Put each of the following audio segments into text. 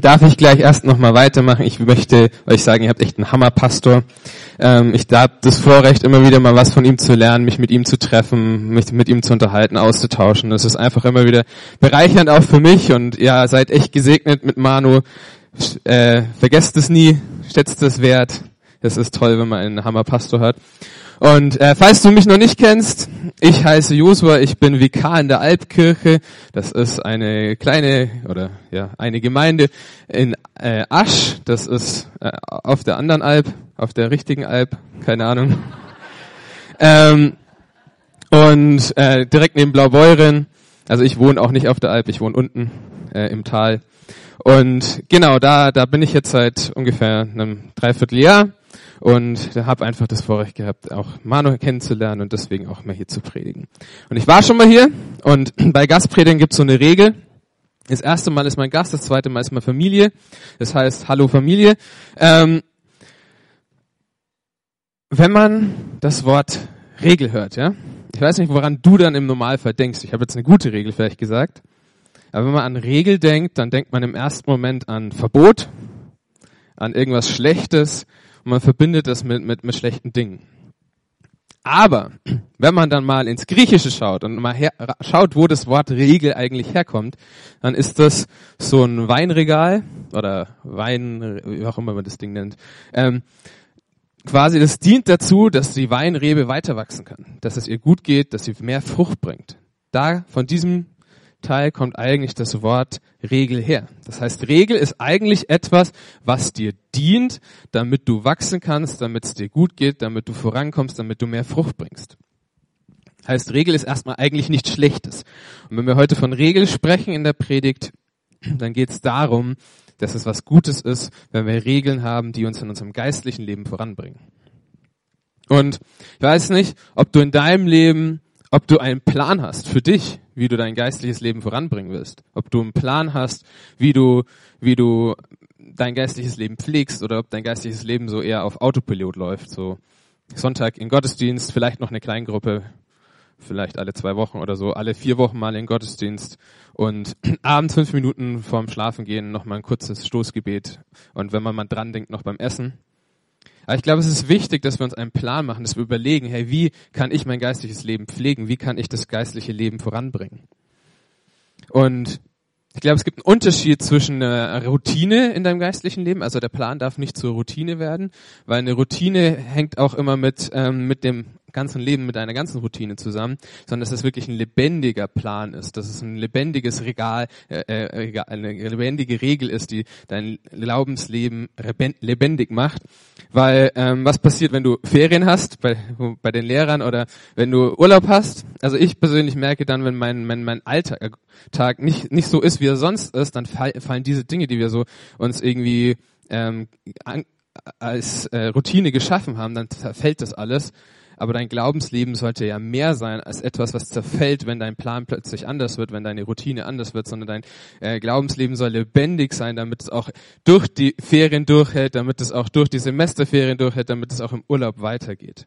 darf ich gleich erst nochmal weitermachen. Ich möchte euch sagen, ihr habt echt einen Hammerpastor. Ähm, ich habe das Vorrecht, immer wieder mal was von ihm zu lernen, mich mit ihm zu treffen, mich mit ihm zu unterhalten, auszutauschen. Das ist einfach immer wieder bereichernd auch für mich und ja, seid echt gesegnet mit Manu. Äh, vergesst es nie, schätzt es wert. Es ist toll, wenn man einen Hammerpastor hat. Und äh, falls du mich noch nicht kennst, ich heiße Josua, ich bin Vikar in der Alpkirche. Das ist eine kleine oder ja eine Gemeinde in äh, Asch. Das ist äh, auf der anderen Alp, auf der richtigen Alp, keine Ahnung. Ähm, und äh, direkt neben Blaubeuren. Also ich wohne auch nicht auf der Alp, ich wohne unten äh, im Tal. Und genau, da da bin ich jetzt seit ungefähr einem Dreivierteljahr und habe einfach das Vorrecht gehabt, auch Manu kennenzulernen und deswegen auch mal hier zu predigen. Und ich war schon mal hier und bei Gastpredigen gibt es so eine Regel. Das erste Mal ist mein Gast, das zweite Mal ist meine Familie. Das heißt, hallo Familie. Ähm, wenn man das Wort Regel hört, ja, ich weiß nicht, woran du dann im Normalfall denkst. Ich habe jetzt eine gute Regel vielleicht gesagt. Aber wenn man an Regel denkt, dann denkt man im ersten Moment an Verbot, an irgendwas Schlechtes, und man verbindet das mit, mit, mit schlechten Dingen. Aber wenn man dann mal ins Griechische schaut und mal her, schaut, wo das Wort Regel eigentlich herkommt, dann ist das so ein Weinregal oder Wein, wie auch immer man das Ding nennt. Ähm, quasi, das dient dazu, dass die Weinrebe weiter wachsen kann, dass es ihr gut geht, dass sie mehr Frucht bringt. Da von diesem Teil kommt eigentlich das Wort Regel her. Das heißt, Regel ist eigentlich etwas, was dir dient, damit du wachsen kannst, damit es dir gut geht, damit du vorankommst, damit du mehr Frucht bringst. Heißt, Regel ist erstmal eigentlich nichts Schlechtes. Und wenn wir heute von Regel sprechen in der Predigt, dann geht es darum, dass es was Gutes ist, wenn wir Regeln haben, die uns in unserem geistlichen Leben voranbringen. Und ich weiß nicht, ob du in deinem Leben ob du einen Plan hast für dich, wie du dein geistliches Leben voranbringen willst. Ob du einen Plan hast, wie du, wie du dein geistliches Leben pflegst oder ob dein geistliches Leben so eher auf Autopilot läuft. So Sonntag in Gottesdienst, vielleicht noch eine Kleingruppe, vielleicht alle zwei Wochen oder so, alle vier Wochen mal in Gottesdienst und abends fünf Minuten vorm Schlafengehen noch mal ein kurzes Stoßgebet und wenn man mal dran denkt, noch beim Essen. Aber ich glaube, es ist wichtig, dass wir uns einen Plan machen, dass wir überlegen, hey, wie kann ich mein geistliches Leben pflegen? Wie kann ich das geistliche Leben voranbringen? Und ich glaube, es gibt einen Unterschied zwischen einer Routine in deinem geistlichen Leben, also der Plan darf nicht zur Routine werden, weil eine Routine hängt auch immer mit, ähm, mit dem ganzen Leben, mit einer ganzen Routine zusammen, sondern dass es wirklich ein lebendiger Plan ist, dass es ein lebendiges Regal, äh, äh, eine lebendige Regel ist, die dein Glaubensleben lebendig macht. Weil ähm, was passiert, wenn du Ferien hast bei, bei den Lehrern oder wenn du Urlaub hast? Also ich persönlich merke dann, wenn mein, mein, mein Alltag nicht, nicht so ist, wie er sonst ist, dann fallen diese Dinge, die wir so uns irgendwie ähm, an, als äh, Routine geschaffen haben, dann fällt das alles aber dein Glaubensleben sollte ja mehr sein als etwas, was zerfällt, wenn dein Plan plötzlich anders wird, wenn deine Routine anders wird, sondern dein äh, Glaubensleben soll lebendig sein, damit es auch durch die Ferien durchhält, damit es auch durch die Semesterferien durchhält, damit es auch im Urlaub weitergeht.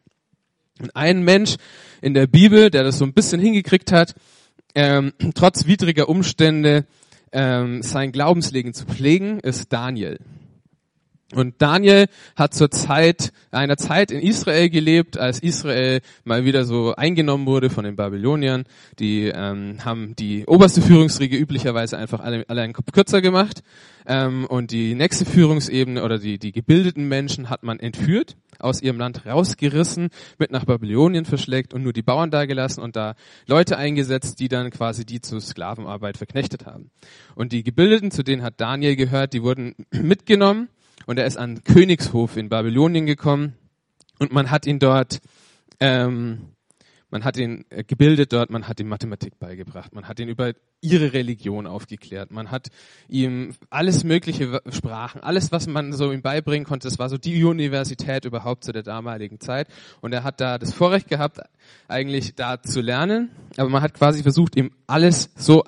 Und ein Mensch in der Bibel, der das so ein bisschen hingekriegt hat, ähm, trotz widriger Umstände ähm, sein Glaubensleben zu pflegen, ist Daniel. Und Daniel hat zur Zeit, einer Zeit in Israel gelebt, als Israel mal wieder so eingenommen wurde von den Babyloniern. Die ähm, haben die oberste Führungsriege üblicherweise einfach alle, alle einen Kopf kürzer gemacht. Ähm, und die nächste Führungsebene oder die, die gebildeten Menschen hat man entführt, aus ihrem Land rausgerissen, mit nach Babylonien verschlägt und nur die Bauern dagelassen und da Leute eingesetzt, die dann quasi die zur Sklavenarbeit verknechtet haben. Und die Gebildeten, zu denen hat Daniel gehört, die wurden mitgenommen und er ist an Königshof in Babylonien gekommen. Und man hat ihn dort, ähm, man hat ihn äh, gebildet dort, man hat ihm Mathematik beigebracht, man hat ihn über ihre Religion aufgeklärt, man hat ihm alles mögliche Sprachen, alles was man so ihm beibringen konnte, das war so die Universität überhaupt zu der damaligen Zeit. Und er hat da das Vorrecht gehabt, eigentlich da zu lernen, aber man hat quasi versucht, ihm alles so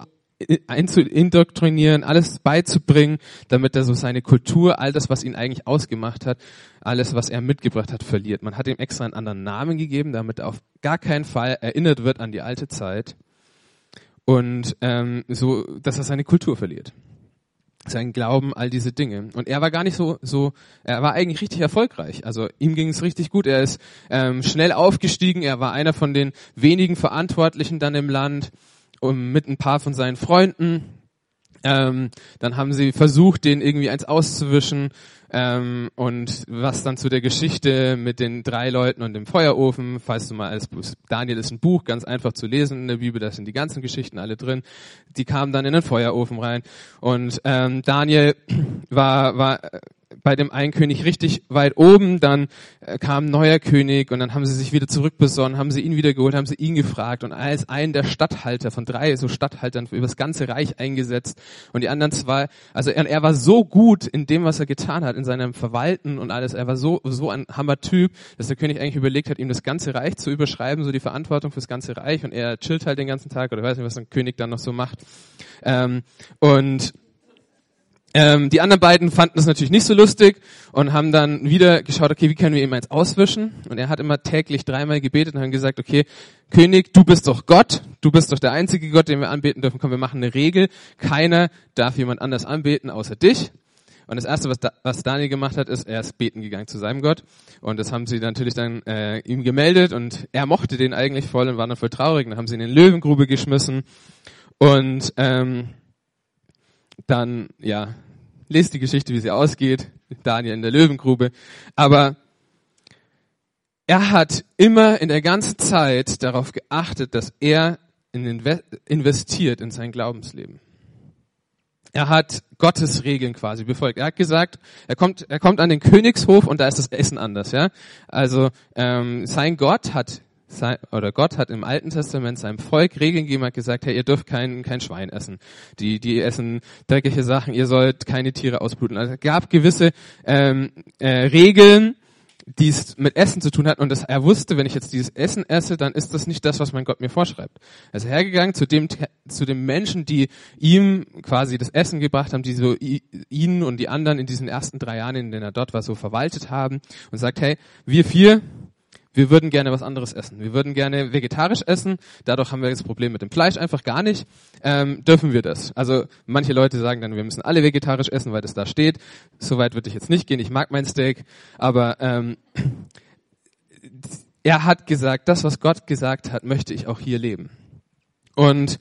einzuindoktrinieren, alles beizubringen, damit er so seine Kultur, all das, was ihn eigentlich ausgemacht hat, alles, was er mitgebracht hat, verliert. Man hat ihm extra einen anderen Namen gegeben, damit er auf gar keinen Fall erinnert wird an die alte Zeit und ähm, so, dass er seine Kultur verliert. sein Glauben, all diese Dinge. Und er war gar nicht so, so, er war eigentlich richtig erfolgreich. Also ihm ging es richtig gut. Er ist ähm, schnell aufgestiegen. Er war einer von den wenigen Verantwortlichen dann im Land, um, mit ein paar von seinen Freunden. Ähm, dann haben sie versucht, den irgendwie eins auszuwischen. Ähm, und was dann zu der Geschichte mit den drei Leuten und dem Feuerofen, falls du mal als Daniel ist ein Buch, ganz einfach zu lesen in der Bibel, da sind die ganzen Geschichten alle drin. Die kamen dann in den Feuerofen rein. Und ähm, Daniel war, war bei dem einen König richtig weit oben, dann äh, kam ein neuer König und dann haben sie sich wieder zurückbesonnen, haben sie ihn wieder geholt, haben sie ihn gefragt und als einen der Statthalter von drei so Statthaltern über das ganze Reich eingesetzt und die anderen zwei, also er, er, war so gut in dem, was er getan hat, in seinem Verwalten und alles, er war so, so ein Hammer-Typ, dass der König eigentlich überlegt hat, ihm das ganze Reich zu überschreiben, so die Verantwortung fürs ganze Reich und er chillt halt den ganzen Tag oder weiß nicht, was ein König dann noch so macht. Ähm, und ähm, die anderen beiden fanden es natürlich nicht so lustig und haben dann wieder geschaut, okay, wie können wir ihm eins auswischen? Und er hat immer täglich dreimal gebetet und haben gesagt, okay, König, du bist doch Gott, du bist doch der einzige Gott, den wir anbeten dürfen. Komm, wir machen eine Regel. Keiner darf jemand anders anbeten außer dich. Und das erste, was, da, was Daniel gemacht hat, ist, er ist beten gegangen zu seinem Gott. Und das haben sie natürlich dann äh, ihm gemeldet und er mochte den eigentlich voll und war dann voll traurig. Dann haben sie ihn in den Löwengrube geschmissen und ähm, dann, ja, lest die Geschichte, wie sie ausgeht. Daniel in der Löwengrube. Aber er hat immer in der ganzen Zeit darauf geachtet, dass er investiert in sein Glaubensleben. Er hat Gottes Regeln quasi befolgt. Er hat gesagt, er kommt, er kommt an den Königshof und da ist das Essen anders, ja. Also ähm, sein Gott hat sein, oder Gott hat im Alten Testament seinem Volk Regeln gegeben, hat gesagt, hey, ihr dürft kein, kein Schwein essen. Die, die essen dreckige Sachen, ihr sollt keine Tiere ausbluten. Also es gab gewisse ähm, äh, Regeln, die es mit Essen zu tun hat und das, er wusste, wenn ich jetzt dieses Essen esse, dann ist das nicht das, was mein Gott mir vorschreibt. Ist hergegangen zu dem, zu den Menschen, die ihm quasi das Essen gebracht haben, die so ihn und die anderen in diesen ersten drei Jahren, in denen er dort war, so verwaltet haben und sagt, hey, wir vier, wir würden gerne was anderes essen. Wir würden gerne vegetarisch essen. Dadurch haben wir das Problem mit dem Fleisch einfach gar nicht. Ähm, dürfen wir das? Also manche Leute sagen dann, wir müssen alle vegetarisch essen, weil das da steht. Soweit würde ich jetzt nicht gehen. Ich mag mein Steak, aber ähm, er hat gesagt, das, was Gott gesagt hat, möchte ich auch hier leben. Und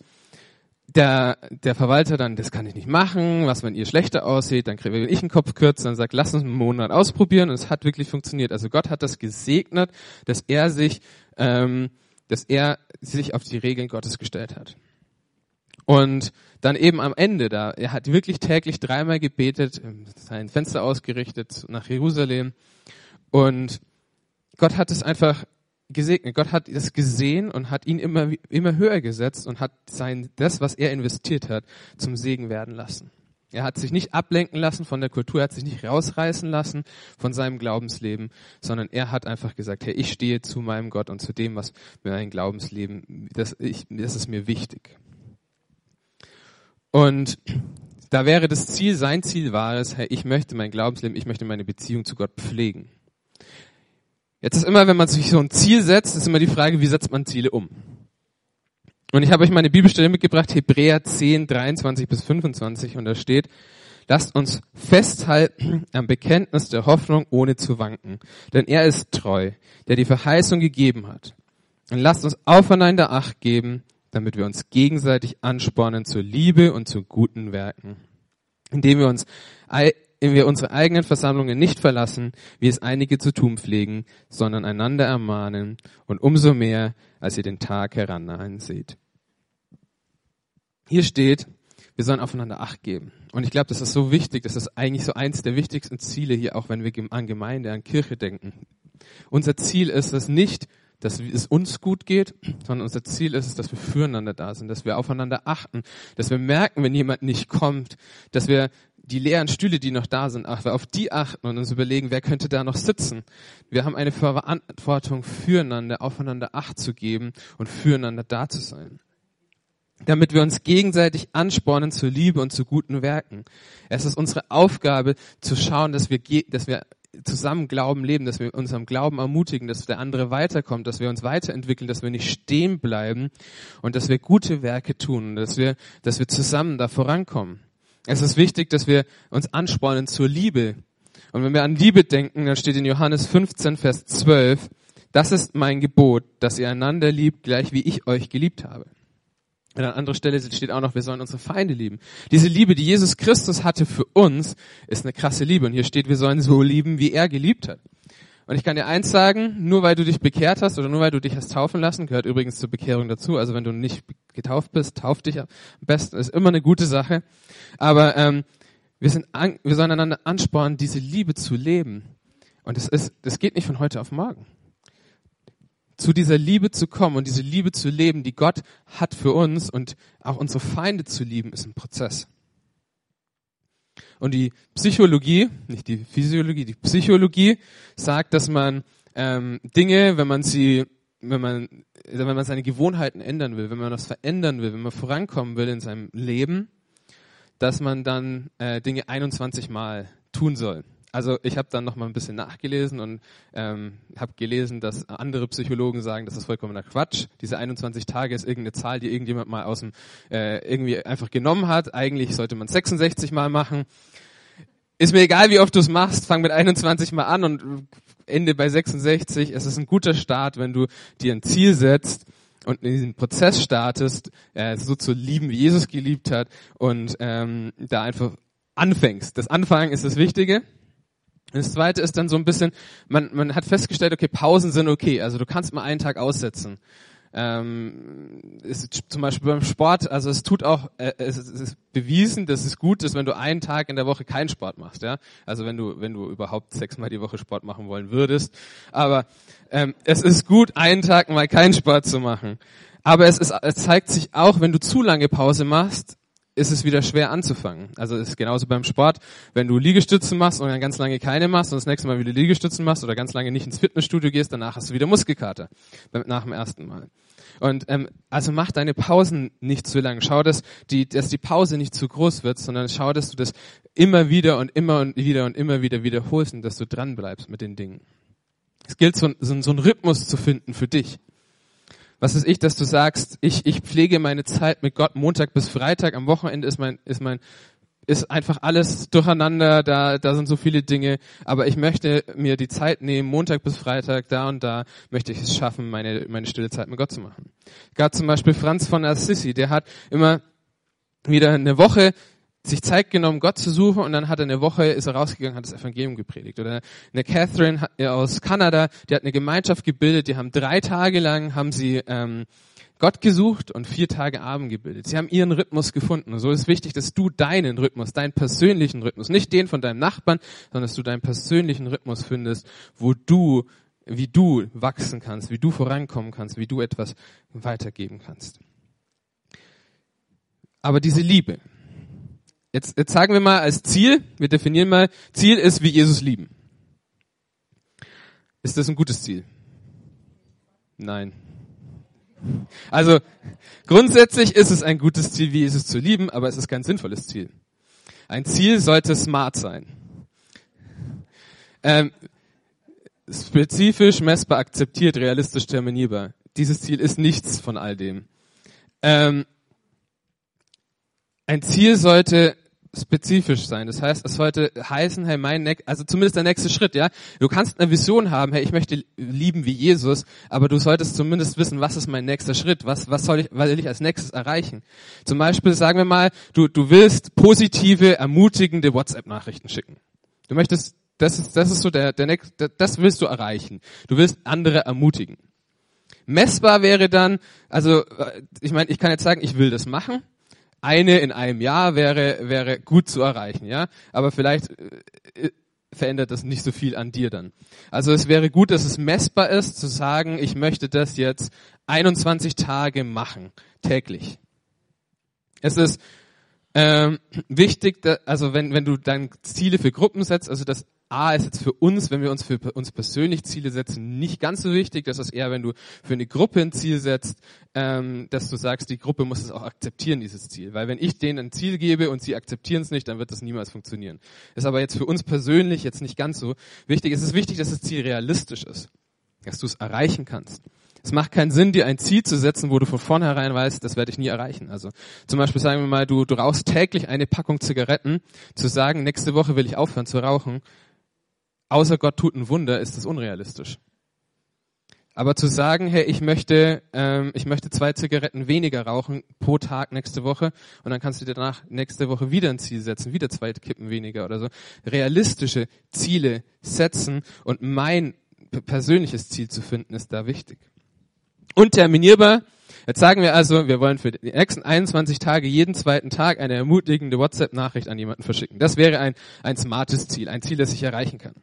der, der Verwalter dann, das kann ich nicht machen, was, wenn ihr schlechter aussieht, dann kriege ich einen Kopf kürzer und sagt, lass uns einen Monat ausprobieren und es hat wirklich funktioniert. Also Gott hat das gesegnet, dass er sich, ähm, dass er sich auf die Regeln Gottes gestellt hat. Und dann eben am Ende da, er hat wirklich täglich dreimal gebetet, sein Fenster ausgerichtet nach Jerusalem und Gott hat es einfach gesegnet. Gott hat es gesehen und hat ihn immer, immer höher gesetzt und hat sein, das, was er investiert hat, zum Segen werden lassen. Er hat sich nicht ablenken lassen von der Kultur, er hat sich nicht rausreißen lassen von seinem Glaubensleben, sondern er hat einfach gesagt, hey, ich stehe zu meinem Gott und zu dem, was mir mein Glaubensleben, das, ich, das ist mir wichtig. Und da wäre das Ziel, sein Ziel war es, hey, ich möchte mein Glaubensleben, ich möchte meine Beziehung zu Gott pflegen. Jetzt ist immer, wenn man sich so ein Ziel setzt, ist immer die Frage, wie setzt man Ziele um? Und ich habe euch meine Bibelstelle mitgebracht, Hebräer 10, 23 bis 25, und da steht, lasst uns festhalten am Bekenntnis der Hoffnung, ohne zu wanken. Denn er ist treu, der die Verheißung gegeben hat. Und lasst uns aufeinander Acht geben, damit wir uns gegenseitig anspornen zur Liebe und zu guten Werken. Indem wir uns wir unsere eigenen Versammlungen nicht verlassen, wie es einige zu tun pflegen, sondern einander ermahnen und umso mehr, als ihr den Tag herannahen seht. Hier steht, wir sollen aufeinander Acht geben. Und ich glaube, das ist so wichtig, das ist eigentlich so eins der wichtigsten Ziele hier, auch wenn wir an Gemeinde, an Kirche denken. Unser Ziel ist es nicht, dass es uns gut geht, sondern unser Ziel ist es, dass wir füreinander da sind, dass wir aufeinander achten, dass wir merken, wenn jemand nicht kommt, dass wir die leeren Stühle, die noch da sind, auf die achten und uns überlegen, wer könnte da noch sitzen. Wir haben eine Verantwortung füreinander, aufeinander Acht zu geben und füreinander da zu sein. Damit wir uns gegenseitig anspornen zur Liebe und zu guten Werken. Es ist unsere Aufgabe zu schauen, dass wir, dass wir zusammen Glauben leben, dass wir unserem Glauben ermutigen, dass der andere weiterkommt, dass wir uns weiterentwickeln, dass wir nicht stehen bleiben und dass wir gute Werke tun, dass wir, dass wir zusammen da vorankommen. Es ist wichtig, dass wir uns anspornen zur Liebe. Und wenn wir an Liebe denken, dann steht in Johannes 15, Vers 12, das ist mein Gebot, dass ihr einander liebt, gleich wie ich euch geliebt habe. An einer anderen Stelle steht auch noch, wir sollen unsere Feinde lieben. Diese Liebe, die Jesus Christus hatte für uns, ist eine krasse Liebe. Und hier steht, wir sollen so lieben, wie er geliebt hat. Und ich kann dir eins sagen, nur weil du dich bekehrt hast oder nur weil du dich hast taufen lassen, gehört übrigens zur Bekehrung dazu. Also wenn du nicht getauft bist, tauf dich am besten, ist immer eine gute Sache. Aber ähm, wir, sind an, wir sollen einander anspornen, diese Liebe zu leben. Und das ist, das geht nicht von heute auf morgen zu dieser Liebe zu kommen und diese Liebe zu leben, die Gott hat für uns und auch unsere Feinde zu lieben, ist ein Prozess. Und die Psychologie, nicht die Physiologie, die Psychologie sagt, dass man ähm, Dinge, wenn man sie, wenn man, wenn man seine Gewohnheiten ändern will, wenn man was verändern will, wenn man vorankommen will in seinem Leben, dass man dann äh, Dinge 21 Mal tun soll also ich habe dann noch mal ein bisschen nachgelesen und ähm, habe gelesen, dass andere Psychologen sagen, das ist vollkommener Quatsch. Diese 21 Tage ist irgendeine Zahl, die irgendjemand mal aus dem äh, irgendwie einfach genommen hat. Eigentlich sollte man 66 Mal machen. Ist mir egal, wie oft du es machst. Fang mit 21 Mal an und Ende bei 66. Es ist ein guter Start, wenn du dir ein Ziel setzt und in diesen Prozess startest, äh, so zu lieben, wie Jesus geliebt hat und ähm, da einfach anfängst. Das Anfangen ist das Wichtige. Das zweite ist dann so ein bisschen, man, man hat festgestellt, okay, Pausen sind okay, also du kannst mal einen Tag aussetzen. Ähm, ist zum Beispiel beim Sport, also es tut auch, äh, es, ist bewiesen, dass es gut ist, wenn du einen Tag in der Woche keinen Sport machst, ja. Also wenn du, wenn du überhaupt sechsmal die Woche Sport machen wollen würdest. Aber ähm, es ist gut, einen Tag mal keinen Sport zu machen. Aber es, ist, es zeigt sich auch, wenn du zu lange Pause machst, ist es wieder schwer anzufangen. Also es ist genauso beim Sport, wenn du Liegestützen machst und dann ganz lange keine machst und das nächste Mal wieder Liegestützen machst oder ganz lange nicht ins Fitnessstudio gehst, danach hast du wieder Muskelkater nach dem ersten Mal. Und ähm, also mach deine Pausen nicht zu lang. Schau, dass die, dass die Pause nicht zu groß wird, sondern schau, dass du das immer wieder und immer und wieder und immer wieder wiederholst und dass du dran bleibst mit den Dingen. Es gilt so, so, so einen Rhythmus zu finden für dich was ist ich, dass du sagst, ich, ich pflege meine Zeit mit Gott Montag bis Freitag, am Wochenende ist mein, ist mein, ist einfach alles durcheinander, da, da sind so viele Dinge, aber ich möchte mir die Zeit nehmen, Montag bis Freitag, da und da möchte ich es schaffen, meine, meine stille Zeit mit Gott zu machen. Gab zum Beispiel Franz von Assisi, der hat immer wieder eine Woche sich Zeit genommen, Gott zu suchen und dann hat er eine Woche, ist er rausgegangen, hat das Evangelium gepredigt. Oder eine Catherine aus Kanada, die hat eine Gemeinschaft gebildet, die haben drei Tage lang, haben sie ähm, Gott gesucht und vier Tage Abend gebildet. Sie haben ihren Rhythmus gefunden. Und so ist wichtig, dass du deinen Rhythmus, deinen persönlichen Rhythmus, nicht den von deinem Nachbarn, sondern dass du deinen persönlichen Rhythmus findest, wo du, wie du wachsen kannst, wie du vorankommen kannst, wie du etwas weitergeben kannst. Aber diese Liebe, Jetzt, jetzt sagen wir mal als Ziel, wir definieren mal, Ziel ist, wie Jesus lieben. Ist das ein gutes Ziel? Nein. Also grundsätzlich ist es ein gutes Ziel, wie Jesus zu lieben, aber es ist kein sinnvolles Ziel. Ein Ziel sollte smart sein. Ähm, spezifisch, messbar, akzeptiert, realistisch, terminierbar. Dieses Ziel ist nichts von all dem. Ähm, ein Ziel sollte spezifisch sein. Das heißt, es sollte heißen, hey, mein, also zumindest der nächste Schritt, ja. Du kannst eine Vision haben, hey, ich möchte lieben wie Jesus, aber du solltest zumindest wissen, was ist mein nächster Schritt? Was, was soll ich, was will ich als nächstes erreichen? Zum Beispiel, sagen wir mal, du, du willst positive, ermutigende WhatsApp-Nachrichten schicken. Du möchtest, das ist, das ist so der, der nächste, das willst du erreichen. Du willst andere ermutigen. Messbar wäre dann, also, äh, ich meine, ich kann jetzt sagen, ich will das machen, eine in einem Jahr wäre, wäre gut zu erreichen, ja. Aber vielleicht äh, verändert das nicht so viel an dir dann. Also es wäre gut, dass es messbar ist, zu sagen, ich möchte das jetzt 21 Tage machen, täglich. Es ist ähm, wichtig, dass, also wenn, wenn du dann Ziele für Gruppen setzt, also das A ist jetzt für uns, wenn wir uns für uns persönlich Ziele setzen, nicht ganz so wichtig. Das ist eher, wenn du für eine Gruppe ein Ziel setzt, ähm, dass du sagst, die Gruppe muss es auch akzeptieren, dieses Ziel. Weil wenn ich denen ein Ziel gebe und sie akzeptieren es nicht, dann wird das niemals funktionieren. Ist aber jetzt für uns persönlich jetzt nicht ganz so wichtig. Es ist wichtig, dass das Ziel realistisch ist, dass du es erreichen kannst. Es macht keinen Sinn, dir ein Ziel zu setzen, wo du von vornherein weißt, das werde ich nie erreichen. Also zum Beispiel sagen wir mal, du, du rauchst täglich eine Packung Zigaretten. Zu sagen, nächste Woche will ich aufhören zu rauchen, außer Gott tut ein Wunder, ist das unrealistisch. Aber zu sagen, hey, ich möchte, ähm, ich möchte zwei Zigaretten weniger rauchen pro Tag nächste Woche und dann kannst du dir danach nächste Woche wieder ein Ziel setzen, wieder zwei Kippen weniger oder so. Realistische Ziele setzen und mein persönliches Ziel zu finden, ist da wichtig. Unterminierbar. Jetzt sagen wir also, wir wollen für die nächsten 21 Tage jeden zweiten Tag eine ermutigende WhatsApp-Nachricht an jemanden verschicken. Das wäre ein, ein smartes Ziel, ein Ziel, das ich erreichen kann.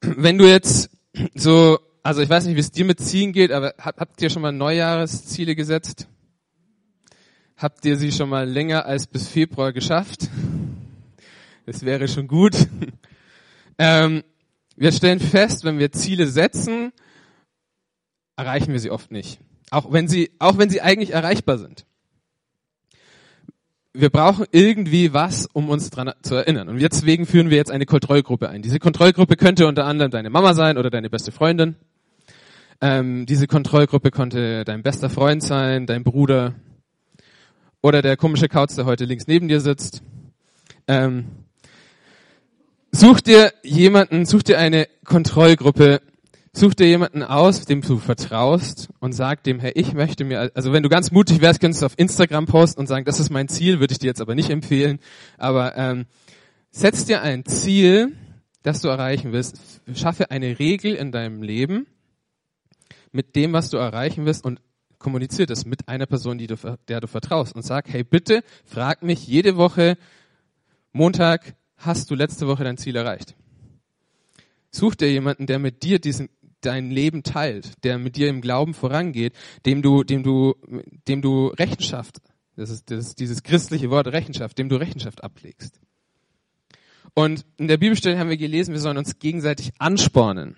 Wenn du jetzt so, also ich weiß nicht, wie es dir mit Zielen geht, aber habt, habt ihr schon mal Neujahresziele gesetzt? Habt ihr sie schon mal länger als bis Februar geschafft? Das wäre schon gut. Ähm, wir stellen fest, wenn wir Ziele setzen, erreichen wir sie oft nicht. Auch wenn sie, auch wenn sie eigentlich erreichbar sind. Wir brauchen irgendwie was, um uns dran zu erinnern. Und deswegen führen wir jetzt eine Kontrollgruppe ein. Diese Kontrollgruppe könnte unter anderem deine Mama sein oder deine beste Freundin. Ähm, diese Kontrollgruppe konnte dein bester Freund sein, dein Bruder oder der komische Kauz, der heute links neben dir sitzt. Ähm, such dir jemanden, such dir eine Kontrollgruppe, Such dir jemanden aus, dem du vertraust und sag dem, hey, ich möchte mir, also wenn du ganz mutig wärst, könntest du auf Instagram posten und sagen, das ist mein Ziel, würde ich dir jetzt aber nicht empfehlen. Aber ähm, setz dir ein Ziel, das du erreichen willst. Schaffe eine Regel in deinem Leben mit dem, was du erreichen willst und kommuniziere das mit einer Person, die du, der du vertraust und sag, hey, bitte frag mich jede Woche, Montag, hast du letzte Woche dein Ziel erreicht? Such dir jemanden, der mit dir diesen dein Leben teilt, der mit dir im Glauben vorangeht, dem du, dem du, dem du Rechenschaft, das ist, das ist dieses christliche Wort Rechenschaft, dem du Rechenschaft ablegst. Und in der Bibelstelle haben wir gelesen, wir sollen uns gegenseitig anspornen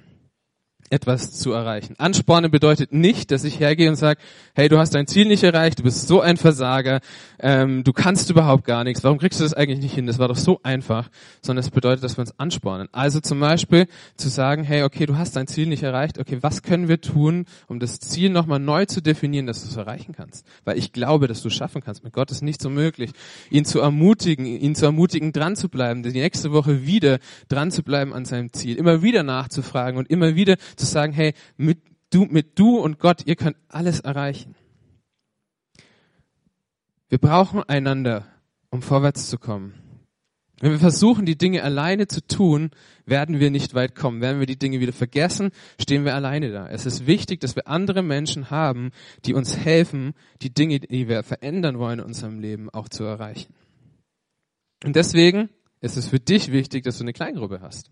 etwas zu erreichen. Anspornen bedeutet nicht, dass ich hergehe und sage, hey, du hast dein Ziel nicht erreicht, du bist so ein Versager, ähm, du kannst überhaupt gar nichts, warum kriegst du das eigentlich nicht hin? Das war doch so einfach, sondern es bedeutet, dass wir uns anspornen. Also zum Beispiel zu sagen, hey, okay, du hast dein Ziel nicht erreicht, okay, was können wir tun, um das Ziel nochmal neu zu definieren, dass du es erreichen kannst? Weil ich glaube, dass du es schaffen kannst. Mit Gott ist nicht so möglich. Ihn zu ermutigen, ihn zu ermutigen, dran zu bleiben, die nächste Woche wieder dran zu bleiben an seinem Ziel, immer wieder nachzufragen und immer wieder zu sagen, hey, mit du, mit du und Gott, ihr könnt alles erreichen. Wir brauchen einander, um vorwärts zu kommen. Wenn wir versuchen, die Dinge alleine zu tun, werden wir nicht weit kommen. Werden wir die Dinge wieder vergessen, stehen wir alleine da. Es ist wichtig, dass wir andere Menschen haben, die uns helfen, die Dinge, die wir verändern wollen in unserem Leben, auch zu erreichen. Und deswegen ist es für dich wichtig, dass du eine Kleingruppe hast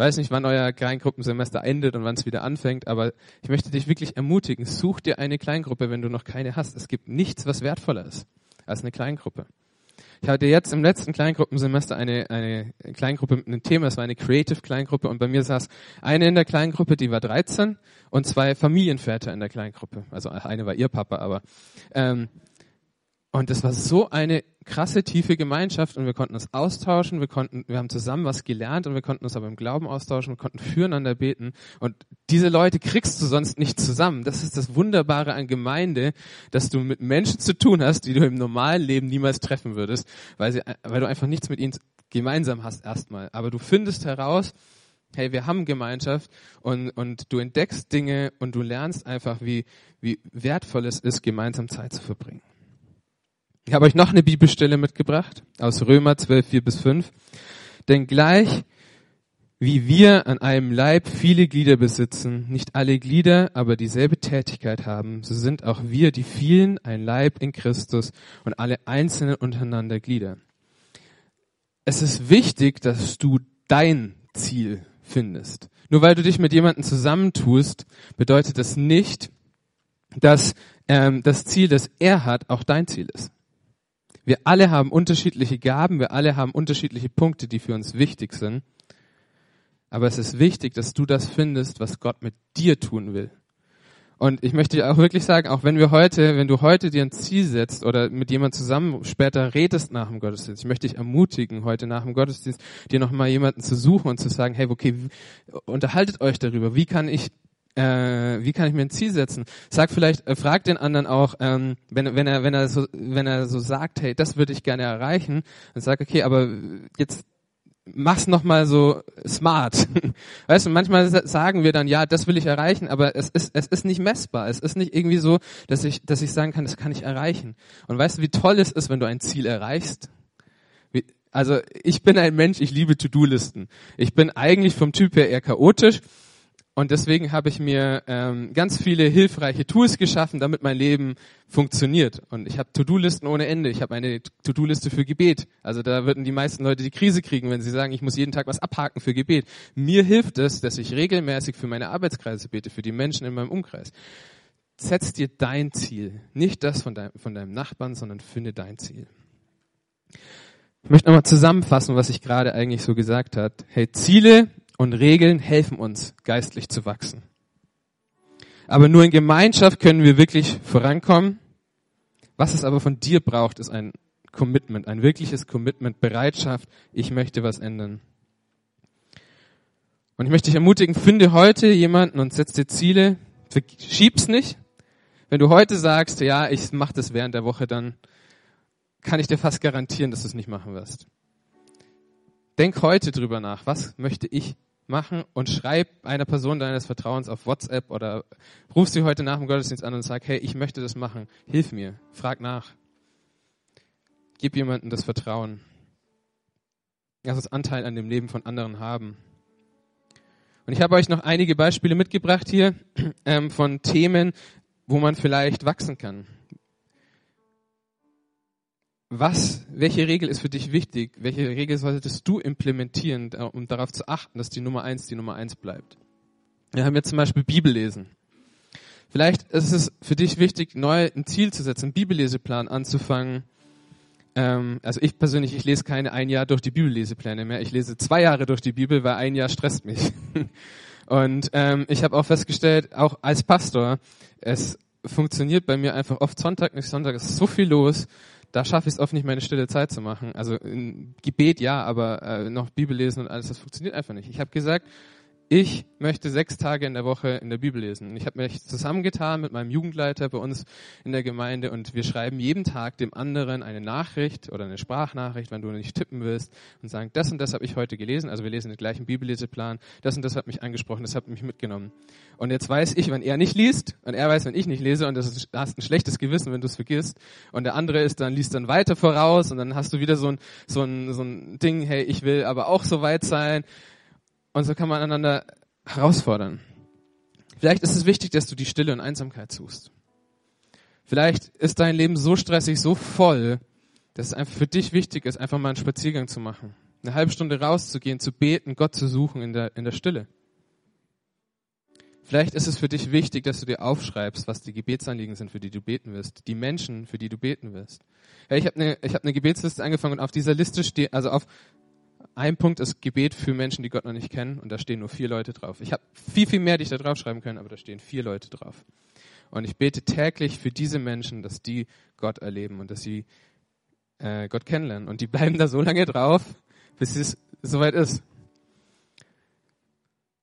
weiß nicht, wann euer Kleingruppensemester endet und wann es wieder anfängt, aber ich möchte dich wirklich ermutigen, such dir eine Kleingruppe, wenn du noch keine hast. Es gibt nichts, was wertvoller ist als eine Kleingruppe. Ich hatte jetzt im letzten Kleingruppensemester eine, eine Kleingruppe mit einem Thema, es war eine Creative Kleingruppe und bei mir saß eine in der Kleingruppe, die war 13 und zwei Familienväter in der Kleingruppe. Also eine war ihr Papa, aber ähm, und das war so eine krasse, tiefe Gemeinschaft und wir konnten uns austauschen, wir konnten, wir haben zusammen was gelernt und wir konnten uns aber im Glauben austauschen, wir konnten füreinander beten und diese Leute kriegst du sonst nicht zusammen. Das ist das Wunderbare an Gemeinde, dass du mit Menschen zu tun hast, die du im normalen Leben niemals treffen würdest, weil sie, weil du einfach nichts mit ihnen gemeinsam hast erstmal. Aber du findest heraus, hey, wir haben Gemeinschaft und, und du entdeckst Dinge und du lernst einfach, wie, wie wertvoll es ist, gemeinsam Zeit zu verbringen. Ich habe euch noch eine Bibelstelle mitgebracht aus Römer 12, 4 bis 5. Denn gleich wie wir an einem Leib viele Glieder besitzen, nicht alle Glieder aber dieselbe Tätigkeit haben, so sind auch wir, die vielen, ein Leib in Christus und alle einzelnen untereinander Glieder. Es ist wichtig, dass du dein Ziel findest. Nur weil du dich mit jemandem zusammentust, bedeutet das nicht, dass ähm, das Ziel, das er hat, auch dein Ziel ist. Wir alle haben unterschiedliche Gaben, wir alle haben unterschiedliche Punkte, die für uns wichtig sind. Aber es ist wichtig, dass du das findest, was Gott mit dir tun will. Und ich möchte auch wirklich sagen, auch wenn wir heute, wenn du heute dir ein Ziel setzt oder mit jemand zusammen später redest nach dem Gottesdienst, ich möchte dich ermutigen, heute nach dem Gottesdienst dir nochmal jemanden zu suchen und zu sagen, hey, okay, unterhaltet euch darüber, wie kann ich äh, wie kann ich mir ein Ziel setzen? Sag vielleicht, äh, frag den anderen auch, ähm, wenn, wenn er, wenn er so, wenn er so sagt, hey, das würde ich gerne erreichen, dann sag, okay, aber jetzt mach's noch mal so smart. Weißt du, manchmal sagen wir dann, ja, das will ich erreichen, aber es ist, es ist nicht messbar. Es ist nicht irgendwie so, dass ich, dass ich sagen kann, das kann ich erreichen. Und weißt du, wie toll es ist, wenn du ein Ziel erreichst? Wie, also, ich bin ein Mensch, ich liebe To-Do-Listen. Ich bin eigentlich vom Typ her eher chaotisch und deswegen habe ich mir ähm, ganz viele hilfreiche Tools geschaffen, damit mein Leben funktioniert. Und ich habe To-Do-Listen ohne Ende. Ich habe eine To-Do-Liste für Gebet. Also da würden die meisten Leute die Krise kriegen, wenn sie sagen, ich muss jeden Tag was abhaken für Gebet. Mir hilft es, dass ich regelmäßig für meine Arbeitskreise bete, für die Menschen in meinem Umkreis. Setz dir dein Ziel. Nicht das von, dein, von deinem Nachbarn, sondern finde dein Ziel. Ich möchte nochmal zusammenfassen, was ich gerade eigentlich so gesagt habe. Hey, Ziele und Regeln helfen uns, geistlich zu wachsen. Aber nur in Gemeinschaft können wir wirklich vorankommen. Was es aber von dir braucht, ist ein Commitment, ein wirkliches Commitment, Bereitschaft, ich möchte was ändern. Und ich möchte dich ermutigen, finde heute jemanden und setz dir Ziele, schieb's nicht. Wenn du heute sagst, ja, ich mache das während der Woche, dann kann ich dir fast garantieren, dass du es nicht machen wirst. Denk heute drüber nach, was möchte ich machen und schreib einer Person deines Vertrauens auf WhatsApp oder ruf sie heute nach dem Gottesdienst an und sag, hey, ich möchte das machen, hilf mir, frag nach. Gib jemandem das Vertrauen. Lass uns Anteil an dem Leben von anderen haben. Und ich habe euch noch einige Beispiele mitgebracht hier ähm, von Themen, wo man vielleicht wachsen kann was, welche Regel ist für dich wichtig? Welche Regel solltest du implementieren, um darauf zu achten, dass die Nummer eins die Nummer eins bleibt? Wir haben jetzt zum Beispiel Bibellesen. Vielleicht ist es für dich wichtig, neu ein Ziel zu setzen, einen Bibelleseplan anzufangen. Ähm, also ich persönlich, ich lese keine ein Jahr durch die Bibellesepläne mehr. Ich lese zwei Jahre durch die Bibel, weil ein Jahr stresst mich. Und ähm, ich habe auch festgestellt, auch als Pastor, es funktioniert bei mir einfach oft Sonntag nicht Sonntag, ist so viel los da schaffe ich es oft nicht, meine stille Zeit zu machen. Also in Gebet ja, aber äh, noch Bibel lesen und alles, das funktioniert einfach nicht. Ich habe gesagt, ich möchte sechs Tage in der Woche in der Bibel lesen. Ich habe mich zusammengetan mit meinem Jugendleiter bei uns in der Gemeinde und wir schreiben jeden Tag dem anderen eine Nachricht oder eine Sprachnachricht, wenn du nicht tippen willst und sagen, das und das habe ich heute gelesen. Also wir lesen den gleichen Bibelleseplan. Das und das hat mich angesprochen, das hat mich mitgenommen. Und jetzt weiß ich, wenn er nicht liest und er weiß, wenn ich nicht lese und das ist, hast ein schlechtes Gewissen, wenn du es vergisst. Und der andere ist dann liest dann weiter voraus und dann hast du wieder so ein so ein so ein Ding, hey, ich will aber auch so weit sein. Und so kann man einander herausfordern. Vielleicht ist es wichtig, dass du die Stille und Einsamkeit suchst. Vielleicht ist dein Leben so stressig, so voll, dass es einfach für dich wichtig ist, einfach mal einen Spaziergang zu machen. Eine halbe Stunde rauszugehen, zu beten, Gott zu suchen in der, in der Stille. Vielleicht ist es für dich wichtig, dass du dir aufschreibst, was die Gebetsanliegen sind, für die du beten wirst, die Menschen, für die du beten wirst. Ja, ich habe eine hab eine Gebetsliste angefangen und auf dieser Liste steht, also auf ein Punkt ist Gebet für Menschen, die Gott noch nicht kennen, und da stehen nur vier Leute drauf. Ich habe viel, viel mehr, die ich da drauf schreiben können, aber da stehen vier Leute drauf. Und ich bete täglich für diese Menschen, dass die Gott erleben und dass sie äh, Gott kennenlernen. Und die bleiben da so lange drauf, bis es soweit ist.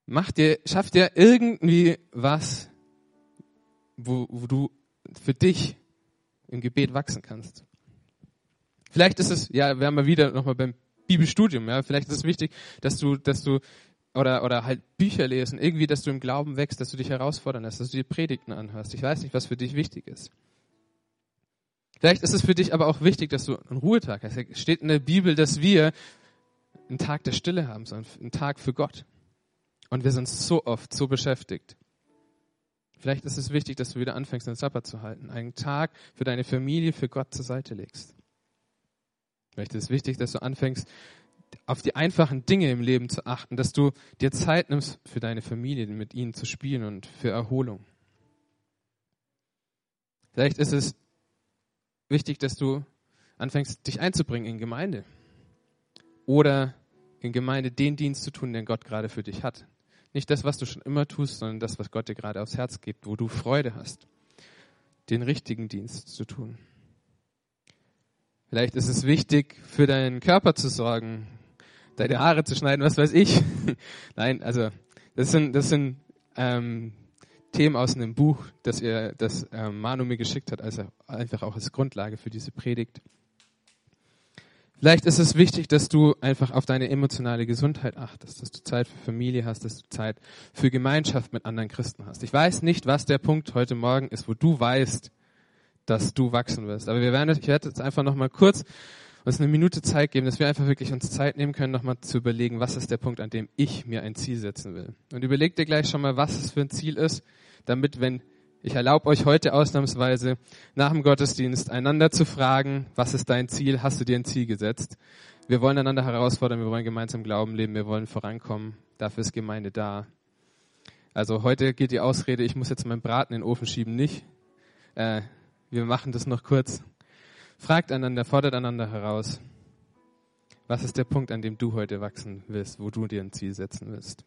Mach dir, schaff dir irgendwie was, wo, wo du für dich im Gebet wachsen kannst. Vielleicht ist es, ja, wir haben mal wieder nochmal beim Bibelstudium. Ja, vielleicht ist es wichtig, dass du, dass du oder oder halt Bücher lesen, irgendwie, dass du im Glauben wächst, dass du dich herausfordern lässt, dass du dir Predigten anhörst. Ich weiß nicht, was für dich wichtig ist. Vielleicht ist es für dich aber auch wichtig, dass du einen Ruhetag hast. Es steht in der Bibel, dass wir einen Tag der Stille haben, sondern einen Tag für Gott. Und wir sind so oft so beschäftigt. Vielleicht ist es wichtig, dass du wieder anfängst, den Sabbat zu halten. Einen Tag für deine Familie, für Gott zur Seite legst. Vielleicht ist es wichtig, dass du anfängst, auf die einfachen Dinge im Leben zu achten, dass du dir Zeit nimmst für deine Familie, mit ihnen zu spielen und für Erholung. Vielleicht ist es wichtig, dass du anfängst, dich einzubringen in Gemeinde oder in Gemeinde den Dienst zu tun, den Gott gerade für dich hat. Nicht das, was du schon immer tust, sondern das, was Gott dir gerade aufs Herz gibt, wo du Freude hast, den richtigen Dienst zu tun. Vielleicht ist es wichtig, für deinen Körper zu sorgen, deine Haare zu schneiden, was weiß ich. Nein, also das sind, das sind ähm, Themen aus einem Buch, das, ihr, das äh, Manu mir geschickt hat, also einfach auch als Grundlage für diese Predigt. Vielleicht ist es wichtig, dass du einfach auf deine emotionale Gesundheit achtest, dass du Zeit für Familie hast, dass du Zeit für Gemeinschaft mit anderen Christen hast. Ich weiß nicht, was der Punkt heute Morgen ist, wo du weißt, dass du wachsen wirst. Aber wir werden, ich werde jetzt einfach nochmal kurz uns eine Minute Zeit geben, dass wir einfach wirklich uns Zeit nehmen können, nochmal zu überlegen, was ist der Punkt, an dem ich mir ein Ziel setzen will. Und überleg dir gleich schon mal, was es für ein Ziel ist, damit, wenn ich erlaube euch heute ausnahmsweise nach dem Gottesdienst einander zu fragen, was ist dein Ziel? Hast du dir ein Ziel gesetzt? Wir wollen einander herausfordern, wir wollen gemeinsam Glauben leben, wir wollen vorankommen. Dafür ist Gemeinde da. Also heute geht die Ausrede, ich muss jetzt meinen Braten in den Ofen schieben, nicht. Äh, wir machen das noch kurz. Fragt einander, fordert einander heraus. Was ist der Punkt, an dem du heute wachsen willst, wo du dir ein Ziel setzen willst?